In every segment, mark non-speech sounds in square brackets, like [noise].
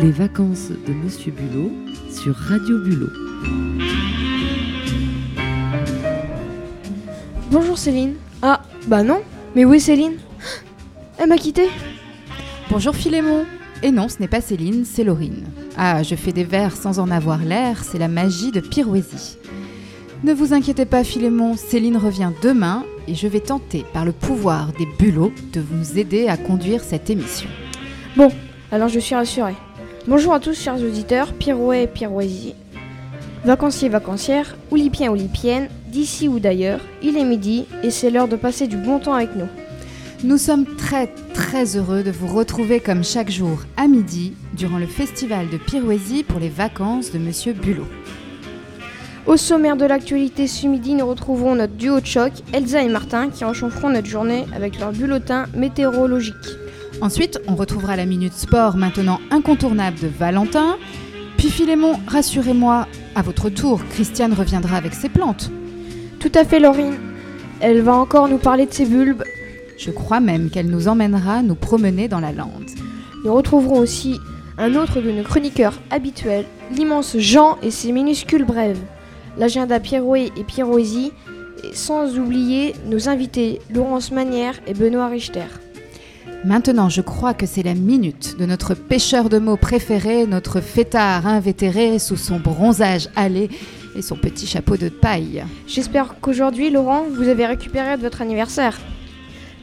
Les vacances de Monsieur Bulot sur Radio Bulot. Bonjour Céline. Ah, bah non. Mais où est Céline? Elle m'a quitté. Bonjour Philémon. Et non, ce n'est pas Céline, c'est Laurine. Ah, je fais des vers sans en avoir l'air, c'est la magie de Pirouésie. Ne vous inquiétez pas Philémon, Céline revient demain et je vais tenter, par le pouvoir des bulots, de vous aider à conduire cette émission. Bon, alors je suis rassurée. Bonjour à tous chers auditeurs, Pirouet et Pirouésie, vacanciers, vacancières, oulipiens, oulipiennes, d'ici ou d'ailleurs, il est midi et c'est l'heure de passer du bon temps avec nous. Nous sommes très très heureux de vous retrouver comme chaque jour à midi durant le festival de Pirouésie pour les vacances de Monsieur Bulot. Au sommaire de l'actualité ce midi, nous retrouvons notre duo de choc, Elsa et Martin, qui enchanteront notre journée avec leur bulletin météorologique. Ensuite, on retrouvera la minute sport maintenant incontournable de Valentin. Puis Philémon, rassurez-moi, à votre tour, Christiane reviendra avec ses plantes. Tout à fait, Laurine. Elle va encore nous parler de ses bulbes. Je crois même qu'elle nous emmènera nous promener dans la lande. Nous retrouverons aussi un autre de nos chroniqueurs habituels, l'immense Jean et ses minuscules brèves, l'agenda Pierroé et Pierroésie, et sans oublier nos invités Laurence Manière et Benoît Richter. Maintenant, je crois que c'est la minute de notre pêcheur de mots préféré, notre fêtard invétéré sous son bronzage allé et son petit chapeau de paille. J'espère qu'aujourd'hui, Laurent, vous avez récupéré de votre anniversaire.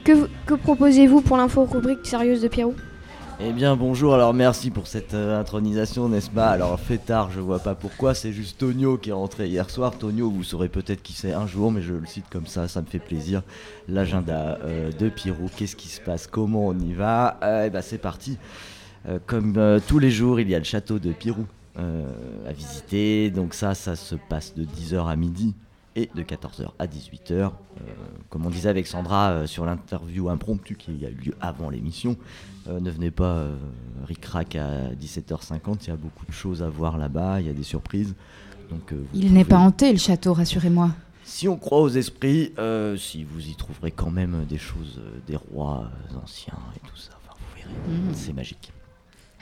Que, que proposez-vous pour l'info rubrique sérieuse de Pierrot? Eh bien bonjour, alors merci pour cette euh, intronisation, n'est-ce pas? Alors fêtard, je vois pas pourquoi, c'est juste Tonio qui est rentré hier soir. Tonio, vous saurez peut-être qui c'est un jour, mais je le cite comme ça, ça me fait plaisir. L'agenda euh, de Pierrot, qu'est-ce qui se passe? Comment on y va? Eh ben c'est parti. Euh, comme tous les jours, il y a le château de Pirou à visiter. Donc ça, ça se passe de 10h à midi et de 14h à 18h. Euh, comme on disait avec Sandra euh, sur l'interview impromptue qui a eu lieu avant l'émission, euh, ne venez pas ric-rac à 17h50, il y a beaucoup de choses à voir là-bas, il y a des surprises. Donc, Il n'est pas hanté, le château, rassurez-moi. Si on croit aux esprits, si vous y trouverez quand même des choses, des rois anciens et tout ça, enfin, vous verrez, Mhm. c'est magique.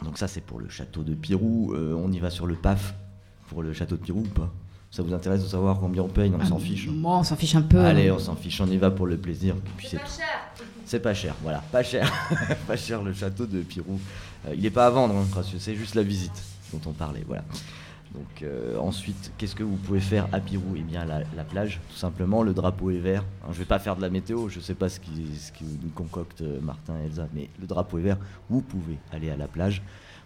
Donc ça c'est pour le château de Pirou, on y va sur le PAF pour le château de Pirou ou pas? Ça vous intéresse de savoir combien on paye? On s'en Ah, fiche. Moi, on s'en fiche un peu. Allez, on s'en fiche, on y va pour le plaisir. c'est tout. C'est pas cher, voilà, pas cher. [laughs] pas cher le château de Pirou. Euh, il est pas à vendre, hein, parce que c'est juste la visite dont on parlait, voilà. Donc euh, ensuite, qu'est-ce que vous pouvez faire à Pirou Eh bien la, la plage, tout simplement, le drapeau est vert. Hein, je vais pas faire de la météo, je sais pas ce qui, ce qui nous concocte euh, Martin et Elsa, mais le drapeau est vert, vous pouvez aller à la plage.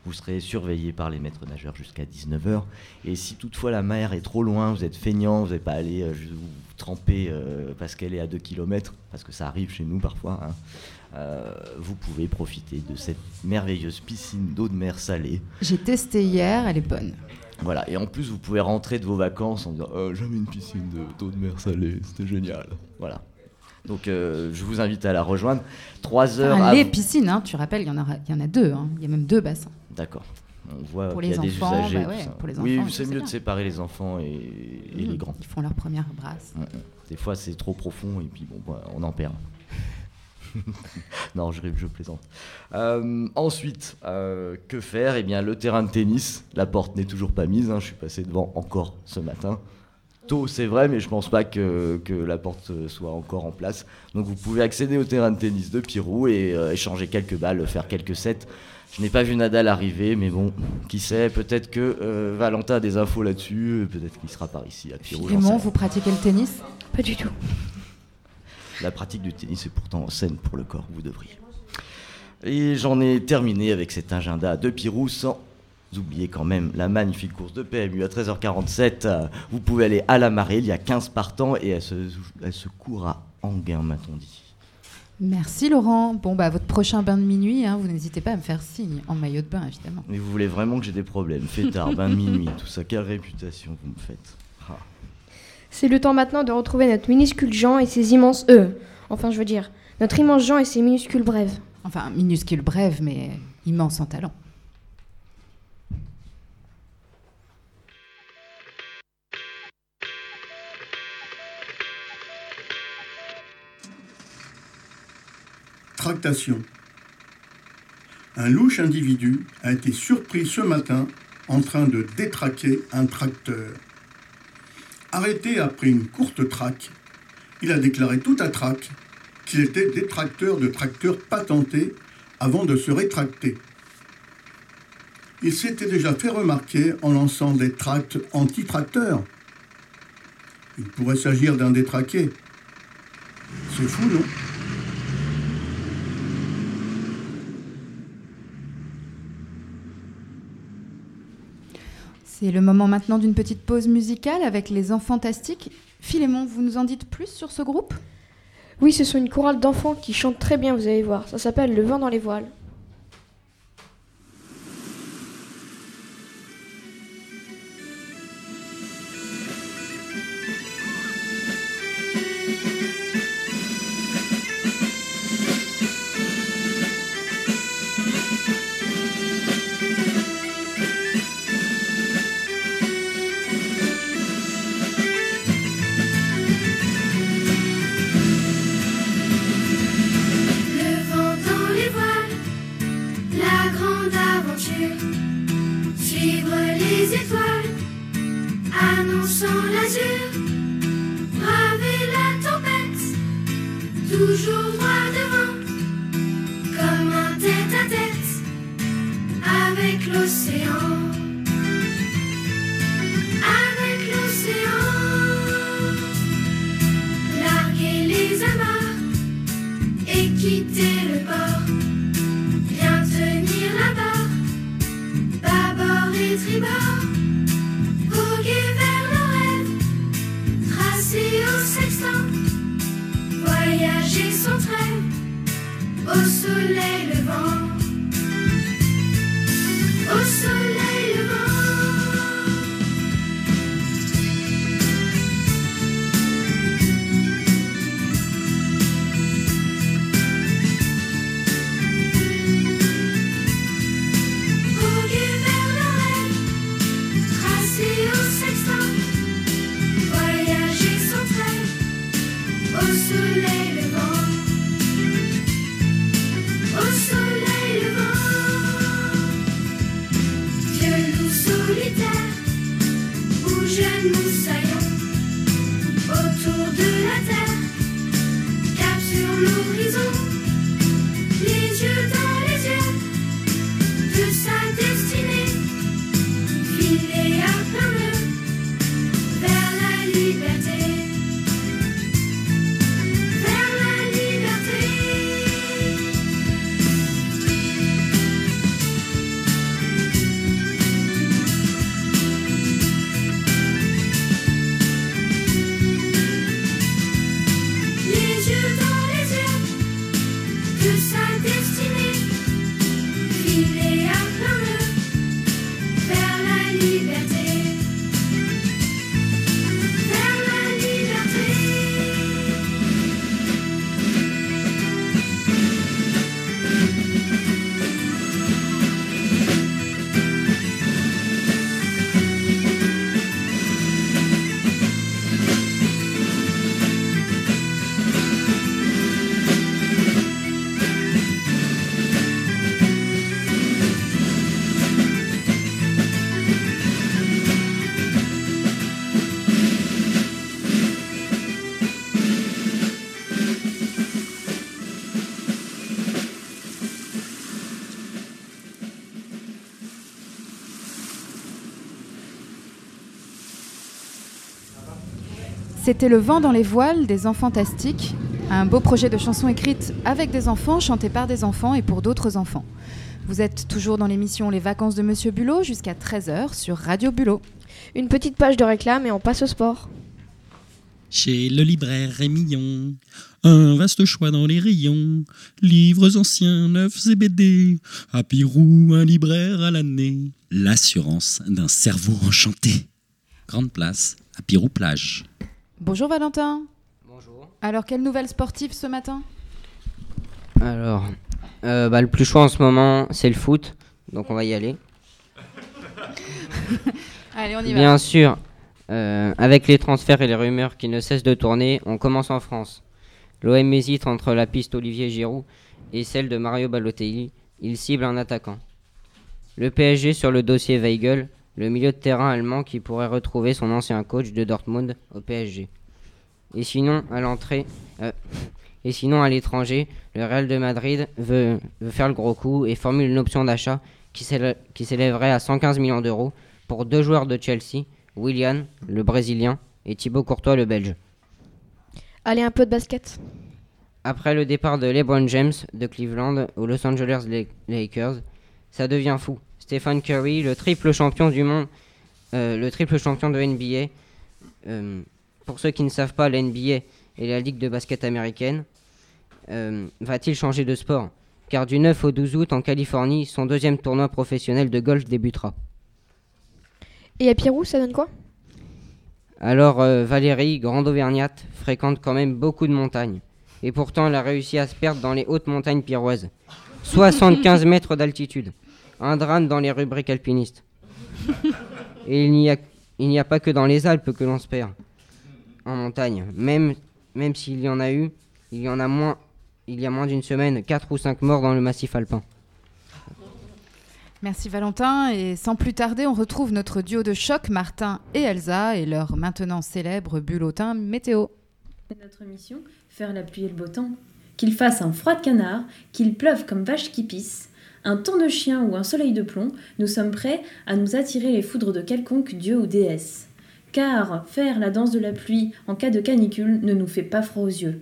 Vous serez surveillé par les maîtres nageurs jusqu'à 19h. Et si toutefois la mer est trop loin, vous êtes feignant, vous n'allez pas aller euh, vous tremper euh, parce qu'elle est à 2 km, parce que ça arrive chez nous parfois, hein, euh, vous pouvez profiter de cette merveilleuse piscine d'eau de mer salée. J'ai testé hier, elle est bonne. Voilà, et en plus vous pouvez rentrer de vos vacances en disant oh, jamais une piscine de- d'eau de, mer salée, c'était génial. Voilà. Donc euh, je vous invite à la rejoindre. 3 heures Enfin, à- les piscines, hein, tu rappelles, il y, en aura- il y en a deux. hein. Il y a même deux bassins. D'accord. On voit Pour qu'il y a les des enfants, usagers. bah ouais, pour les oui, enfants, c'est c'est mieux de séparer les enfants et, et Mmh, les grands. Ils font leur première brasse. Mm, mm. Des fois, c'est trop profond et puis bon, bah, on en perd. [laughs] non, je, je plaisante. Euh, ensuite, euh, que faire? Eh bien, le terrain de tennis. La porte n'est toujours pas mise. hein, je suis passé devant encore ce matin. Tôt, c'est vrai, mais je pense pas que, que la porte soit encore en place. Donc, vous pouvez accéder au terrain de tennis de Pirou et euh, échanger quelques balles, faire quelques sets. Je n'ai pas vu Nadal arriver, mais bon, qui sait, peut-être que euh, Valentin a des infos là-dessus, euh, peut-être qu'il sera par ici à Pirou. rien. vous pratiquez le tennis? Pas du tout. La pratique du tennis est pourtant saine pour le corps, vous devriez. Et j'en ai terminé avec cet agenda de Pirou sans oublier quand même la magnifique course de PMU à 13h47. Euh, Vous pouvez aller à la marée, il y a 15 partants et elle se, elle se court à Anguin, m'a-t-on dit. Merci Laurent. Bon, bah, votre prochain bain de minuit, hein, vous n'hésitez pas à me faire signe, en maillot de bain évidemment. Mais vous voulez vraiment que j'ai des problèmes Fêtard, bain de minuit, tout ça, quelle réputation vous me faites Ah. C'est le temps maintenant de retrouver notre minuscule Jean et ses immenses E. Enfin, je veux dire, notre immense Jean et ses minuscules brèves. Enfin, minuscule brève, mais immense en talent. Un louche individu a été surpris ce matin en train de détraquer un tracteur. Arrêté après une courte traque, il a déclaré tout à traque qu'il était détracteur de tracteurs patentés avant de se rétracter. Il s'était déjà fait remarquer en lançant des tracts anti-tracteurs. Il pourrait s'agir d'un détraqué. C'est fou, non? C'est le moment maintenant d'une petite pause musicale avec les enfants fantastiques. Philémon, vous nous en dites plus sur ce groupe? Oui, ce sont une chorale d'enfants qui chantent très bien, vous allez voir. Ça s'appelle Le vent dans les voiles. suivre les étoiles, annonçant l'azur, braver la tempête, toujours C'était Le vent dans les voiles des enfants fantastiques, un beau projet de chanson écrite avec des enfants, chanté par des enfants et pour d'autres enfants. Vous êtes toujours dans l'émission Les vacances de Monsieur Bulot jusqu'à 13h sur Radio Bulot. Une petite page de réclame et on passe au sport. Chez le libraire Rémillon, un vaste choix dans les rayons, livres anciens, neufs et BD, à Pirou, un libraire à l'année, l'assurance d'un cerveau enchanté. Grande place à Pirou Plage. Bonjour Valentin. Bonjour. Alors, quelle nouvelle sportive ce matin? Alors, euh, bah, le plus chaud en ce moment, c'est le foot. Donc on va y aller. [laughs] Allez, on y va. Bien sûr, euh, avec les transferts et les rumeurs qui ne cessent de tourner, on commence en France. L'OM hésite entre la piste Olivier Giroud et celle de Mario Balotelli, Il cible un attaquant. Le PSG sur le dossier Weigel, le milieu de terrain allemand qui pourrait retrouver son ancien coach de Dortmund au PSG. Et sinon, à l'entrée, euh, et sinon à l'étranger, le Real de Madrid veut, veut faire le gros coup et formule une option d'achat qui s'élè- qui s'élèverait à 115 millions d'euros pour deux joueurs de Chelsea, Willian, le Brésilien, et Thibaut Courtois, le Belge. Allez, un peu de basket. Après le départ de LeBron James de Cleveland aux Los Angeles La- Lakers, ça devient fou. Stephen Curry, le triple champion du monde, euh, le triple champion de NBA. euh, pour ceux qui ne savent pas, la NBA est la ligue de basket américaine. euh, Va-t-il changer de sport? Car du 9 au 12 août en Californie, son deuxième tournoi professionnel de golf débutera. Et à Pirou, ça donne quoi? Alors Valérie, grande auvergnate, fréquente quand même beaucoup de montagnes. Et pourtant, elle a réussi à se perdre dans les hautes montagnes piroises. 75 [laughs] mètres d'altitude. Un drame dans les rubriques alpinistes. Et il n'y a, il n'y a pas que dans les Alpes que l'on se perd en montagne. Même, même s'il y en a eu, il y en a moins, il y a moins d'une semaine, 4 ou 5 morts dans le massif alpin. Merci Valentin. Et sans plus tarder, on retrouve notre duo de choc, Martin et Elsa, et leur maintenant célèbre bulletin météo. C'est notre mission, faire la pluie et le beau temps. Qu'il fasse un froid de canard, qu'il pleuve comme vache qui pisse, un temps de chien ou un soleil de plomb, nous sommes prêts à nous attirer les foudres de quelconque dieu ou déesse. Car faire la danse de la pluie en cas de canicule ne nous fait pas froid aux yeux.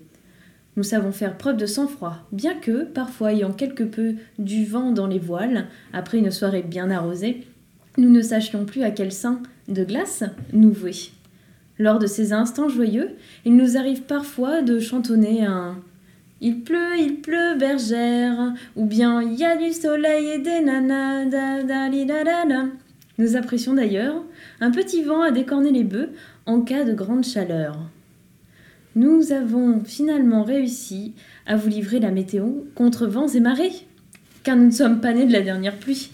Nous savons faire preuve de sang-froid, bien que, parfois ayant quelque peu du vent dans les voiles, après une soirée bien arrosée, nous ne sachions plus à quel sein de glace nous vouer. Lors de ces instants joyeux, il nous arrive parfois de chantonner un Il pleut, il pleut, bergère, ou bien Il y a du soleil et des nanas, da, da, li, da, da, da. Nous apprécions d'ailleurs un petit vent à décorner les bœufs en cas de grande chaleur. Nous avons finalement réussi à vous livrer la météo contre vents et marées, car nous ne sommes pas nés de la dernière pluie.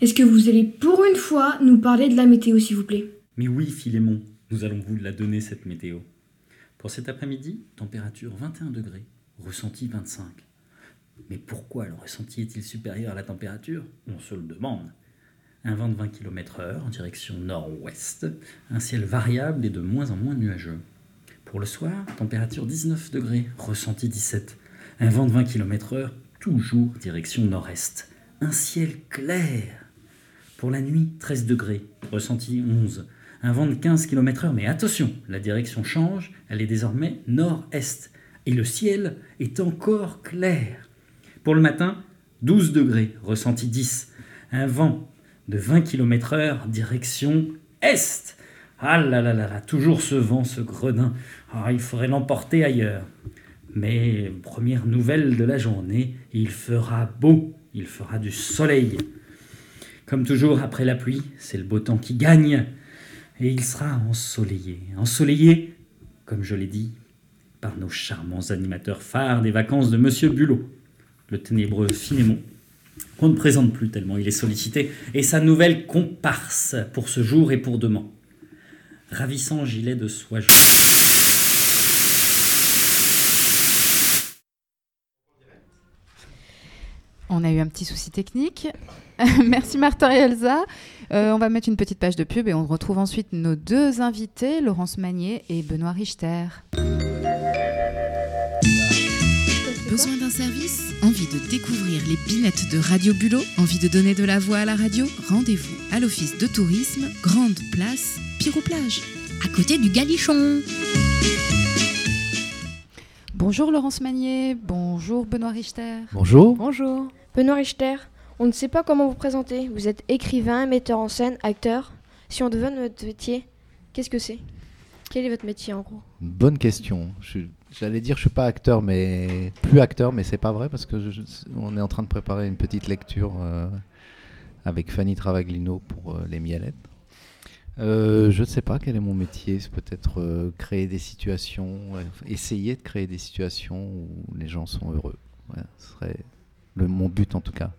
Est-ce que vous allez pour une fois nous parler de la météo, s'il vous plaît? Mais oui, Philémon, nous allons vous la donner cette météo. Pour cet après-midi, température 21 degrés, ressenti 25. Mais pourquoi le ressenti est-il supérieur à la température? On se le demande. Un vent de 20 km/h en direction nord-ouest, un ciel variable et de moins en moins nuageux. Pour le soir, température 19 degrés, ressenti 17. Un vent de 20 km/h, toujours direction nord-est. Un ciel clair. Pour la nuit, 13 degrés, ressenti 11. Un vent de 15 km/h, mais attention, la direction change, elle est désormais nord-est. Et le ciel est encore clair. Pour le matin, 12 degrés, ressenti 10. Un vent de 20 km/h, direction est. Ah là là là là, toujours ce vent, ce gredin. Ah, il faudrait l'emporter ailleurs. Mais première nouvelle de la journée, il fera beau, il fera du soleil. Comme toujours, après la pluie, c'est le beau temps qui gagne. Et il sera ensoleillé. Ensoleillé, comme je l'ai dit, par nos charmants animateurs phares des vacances de Monsieur Bulot, le ténébreux Philémon, qu'on ne présente plus tellement il est sollicité, et sa nouvelle comparse pour ce jour et pour demain. Ravissant gilet de soie jaune. On a eu un petit souci technique. [laughs] Merci Martin et Elsa. Euh, on va mettre une petite page de pub et on retrouve ensuite nos deux invités, Laurence Magnier et Benoît Richter. Besoin d'un service? Envie de découvrir les binettes de Radio Bulot Envie de donner de la voix à la radio? Rendez-vous à l'office de tourisme, Grande Place, Pyroplage, à côté du Galichon. Bonjour Laurence Magnier, bonjour Benoît Richter. Bonjour. Bonjour. Benoît Richter, on ne sait pas comment vous présenter. Vous êtes écrivain, metteur en scène, acteur. Si on devait votre métier, qu'est-ce que c'est? Quel est votre métier en gros? Bonne question. J'allais dire je suis pas acteur, mais plus acteur, mais c'est pas vrai parce que on est en train de préparer une petite lecture euh, avec Fanny Travaglino pour euh, les Mielettes. Euh, je ne sais pas quel est mon métier. C'est peut-être créer des situations, essayer de créer des situations où les gens sont heureux. Ce serait le, mon but en tout cas.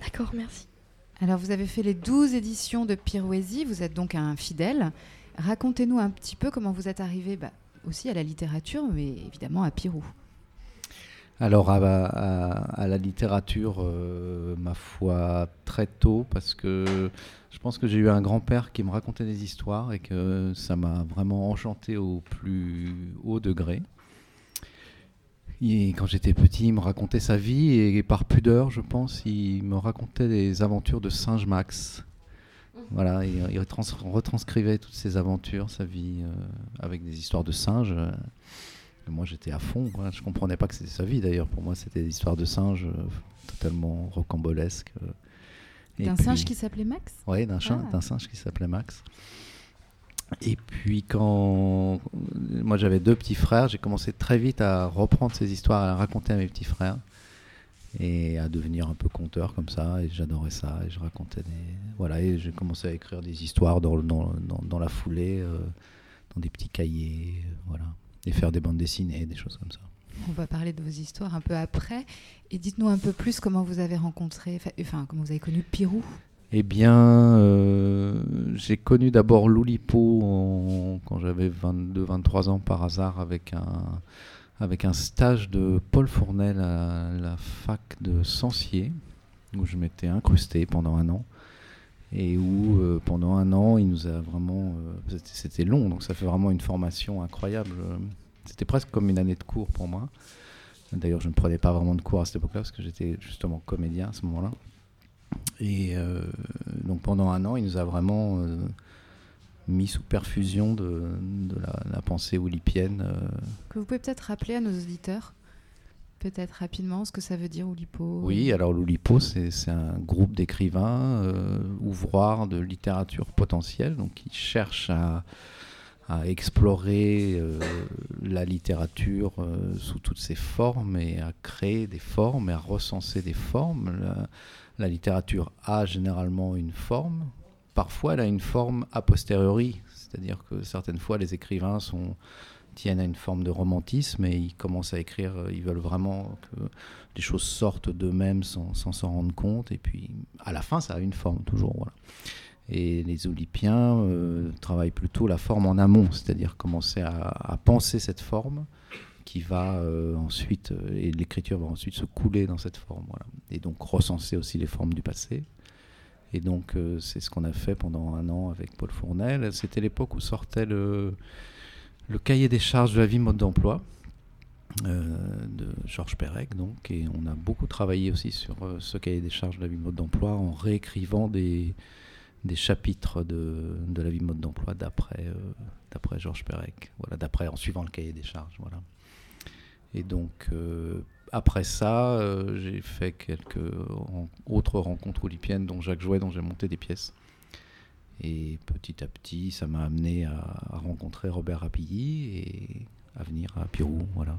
D'accord, merci. Alors vous avez fait les 12 éditions de Pirouésie, vous êtes donc un fidèle. Racontez-nous un petit peu comment vous êtes arrivé bah, aussi à la littérature, mais évidemment à Pirou. Alors à, à- à la littérature, euh, ma foi, très tôt, parce que je pense que j'ai eu un grand-père qui me racontait des histoires et que ça m'a vraiment enchanté au plus haut degré. Et quand j'étais petit, il me racontait sa vie et par pudeur, je pense, il me racontait des aventures de Singe Max. Voilà, il, il retrans- retranscrivait toutes ses aventures, sa vie, euh, avec des histoires de singes. euh. Et moi, j'étais à fond. Voilà. Je comprenais pas que c'était sa vie, d'ailleurs. Pour moi, c'était des histoires de singes euh, totalement rocambolesques. euh. Et D'un singe qui s'appelait Max? Oui, d'un Ah. d'un singe qui s'appelait Max. Et puis quand moi j'avais deux petits frères, j'ai commencé très vite à reprendre ces histoires, à les raconter à mes petits frères et à devenir un peu conteur comme ça. Et j'adorais ça. Et je racontais des voilà et j'ai commencé à écrire des histoires dans dans, dans, dans la foulée, euh, dans des petits cahiers, euh, voilà, et faire des bandes dessinées, des choses comme ça. On va parler de vos histoires un peu après. Et dites-nous un peu plus comment vous avez rencontré, enfin comment vous avez connu Pirou. Eh bien, euh, j'ai connu d'abord Loulipo quand j'avais 22-23 ans par hasard avec un, avec un stage de Paul Fournel à la fac de Sancier, où je m'étais incrusté pendant un an. Et où euh, pendant un an, il nous a vraiment. euh, c'était- long, donc ça fait vraiment une formation incroyable. C'était presque comme une année de cours pour moi. D'ailleurs, je ne prenais pas vraiment de cours à cette époque-là, parce que j'étais justement comédien à ce moment-là. Et euh, donc pendant un an, il nous a vraiment euh, mis sous perfusion de, de la, la pensée oulipienne. euh. Que vous pouvez peut-être rappeler à nos auditeurs, peut-être rapidement, ce que ça veut dire Oulipo. Oui, alors l'Oulipo, c'est un groupe d'écrivains, ouvroirs de littérature potentielle, donc qui cherchent à, à explorer la littérature sous toutes ses formes et à créer des formes et à recenser des formes. La, la littérature a généralement une forme. Parfois, elle a une forme a posteriori, c'est-à-dire que certaines fois, les écrivains sont, tiennent à une forme de romantisme et ils commencent à écrire, euh, ils veulent vraiment que les choses sortent d'eux-mêmes sans s'en rendre compte. Et puis, à la fin, ça a une forme, toujours. Voilà. Et les Olympiens euh, travaillent plutôt la forme en amont, c'est-à-dire commencer à penser cette forme qui va euh, ensuite, euh, et l'écriture va ensuite se couler dans cette forme. Voilà. Et donc recenser aussi les formes du passé. Et donc euh, c'est ce qu'on a fait pendant un an avec Paul Fournel. C'était l'époque où sortait le, cahier des charges de la vie mode d'emploi de Georges Perec. Donc, et on a beaucoup travaillé aussi sur ce cahier des charges de la vie mode d'emploi en réécrivant des, chapitres de, la vie mode d'emploi d'après d'après Georges Perec. Voilà, d'après en suivant le cahier des charges. Voilà. Et donc euh, après ça, euh, j'ai fait quelques autres rencontres olympiennes, dont Jacques Jouet, dont j'ai monté des pièces. Et petit à petit, ça m'a amené à, à rencontrer Robert Rapilly et à venir à Pirou. Voilà.